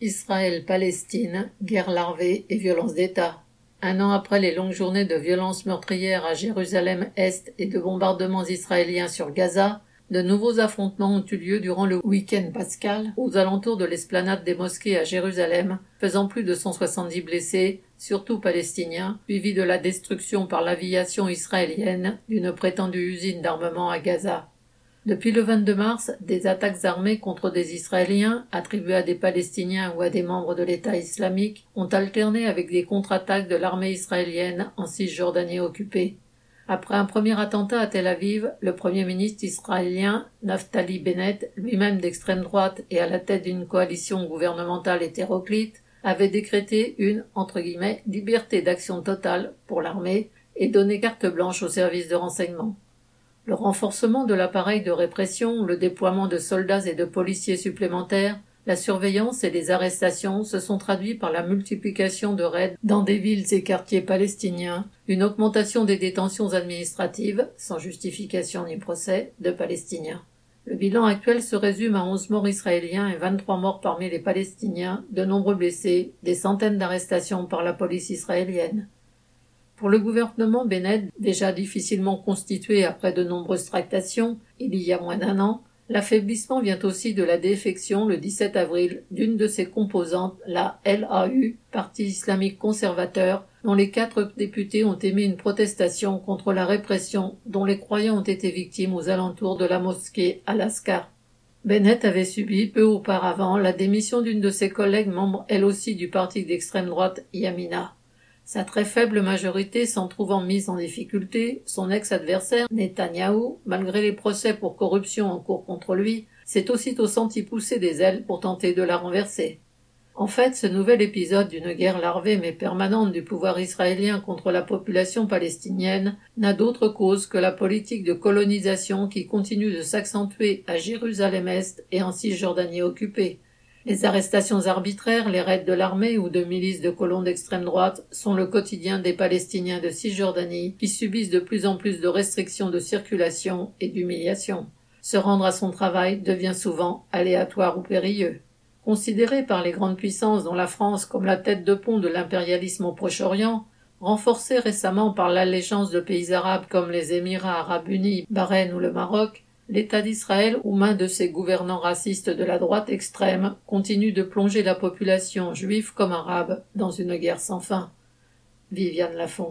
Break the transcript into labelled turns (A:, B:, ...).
A: Israël-Palestine, guerre larvée et violence d'État. Un an après les longues journées de violences meurtrières à Jérusalem-Est et de bombardements israéliens sur Gaza, de nouveaux affrontements ont eu lieu durant le week-end pascal aux alentours de l'esplanade des mosquées à Jérusalem, faisant plus de 170 blessés, surtout palestiniens, suivis de la destruction par l'aviation israélienne d'une prétendue usine d'armement à Gaza. Depuis le 22 mars, des attaques armées contre des Israéliens, attribuées à des Palestiniens ou à des membres de l'État islamique, ont alterné avec des contre-attaques de l'armée israélienne en Cisjordanie occupée. Après un premier attentat à Tel Aviv, le premier ministre israélien Naftali Bennett, lui-même d'extrême droite et à la tête d'une coalition gouvernementale hétéroclite, avait décrété une entre guillemets liberté d'action totale pour l'armée et donné carte blanche aux services de renseignement. Le renforcement de l'appareil de répression, le déploiement de soldats et de policiers supplémentaires, la surveillance et les arrestations se sont traduits par la multiplication de raids dans des villes et quartiers palestiniens, une augmentation des détentions administratives, sans justification ni procès, de Palestiniens. Le bilan actuel se résume à 11 morts israéliens et 23 morts parmi les Palestiniens, de nombreux blessés, des centaines d'arrestations par la police israélienne. Pour le gouvernement Bennett, déjà difficilement constitué après de nombreuses tractations, il y a moins d'un an, l'affaiblissement vient aussi de la défection le 17 avril d'une de ses composantes, la LAU, Parti islamique conservateur, dont les quatre députés ont émis une protestation contre la répression dont les croyants ont été victimes aux alentours de la mosquée Alaska. Bennett avait subi peu auparavant la démission d'une de ses collègues membres elle aussi du parti d'extrême droite Yamina. Sa très faible majorité s'en trouvant mise en difficulté, son ex-adversaire, Netanyahou, malgré les procès pour corruption en cours contre lui, s'est aussitôt senti pousser des ailes pour tenter de la renverser. En fait, ce nouvel épisode d'une guerre larvée mais permanente du pouvoir israélien contre la population palestinienne n'a d'autre cause que la politique de colonisation qui continue de s'accentuer à Jérusalem-Est et en Cisjordanie occupée, les arrestations arbitraires, les raids de l'armée ou de milices de colons d'extrême droite sont le quotidien des Palestiniens de Cisjordanie qui subissent de plus en plus de restrictions de circulation et d'humiliation. Se rendre à son travail devient souvent aléatoire ou périlleux. Considéré par les grandes puissances dont la France comme la tête de pont de l'impérialisme au Proche-Orient, renforcé récemment par l'allégeance de pays arabes comme les Émirats arabes unis, Bahreïn ou le Maroc, L'État d'Israël, aux mains de ses gouvernants racistes de la droite extrême, continue de plonger la population juive comme arabe dans une guerre sans fin. Viviane Lafont.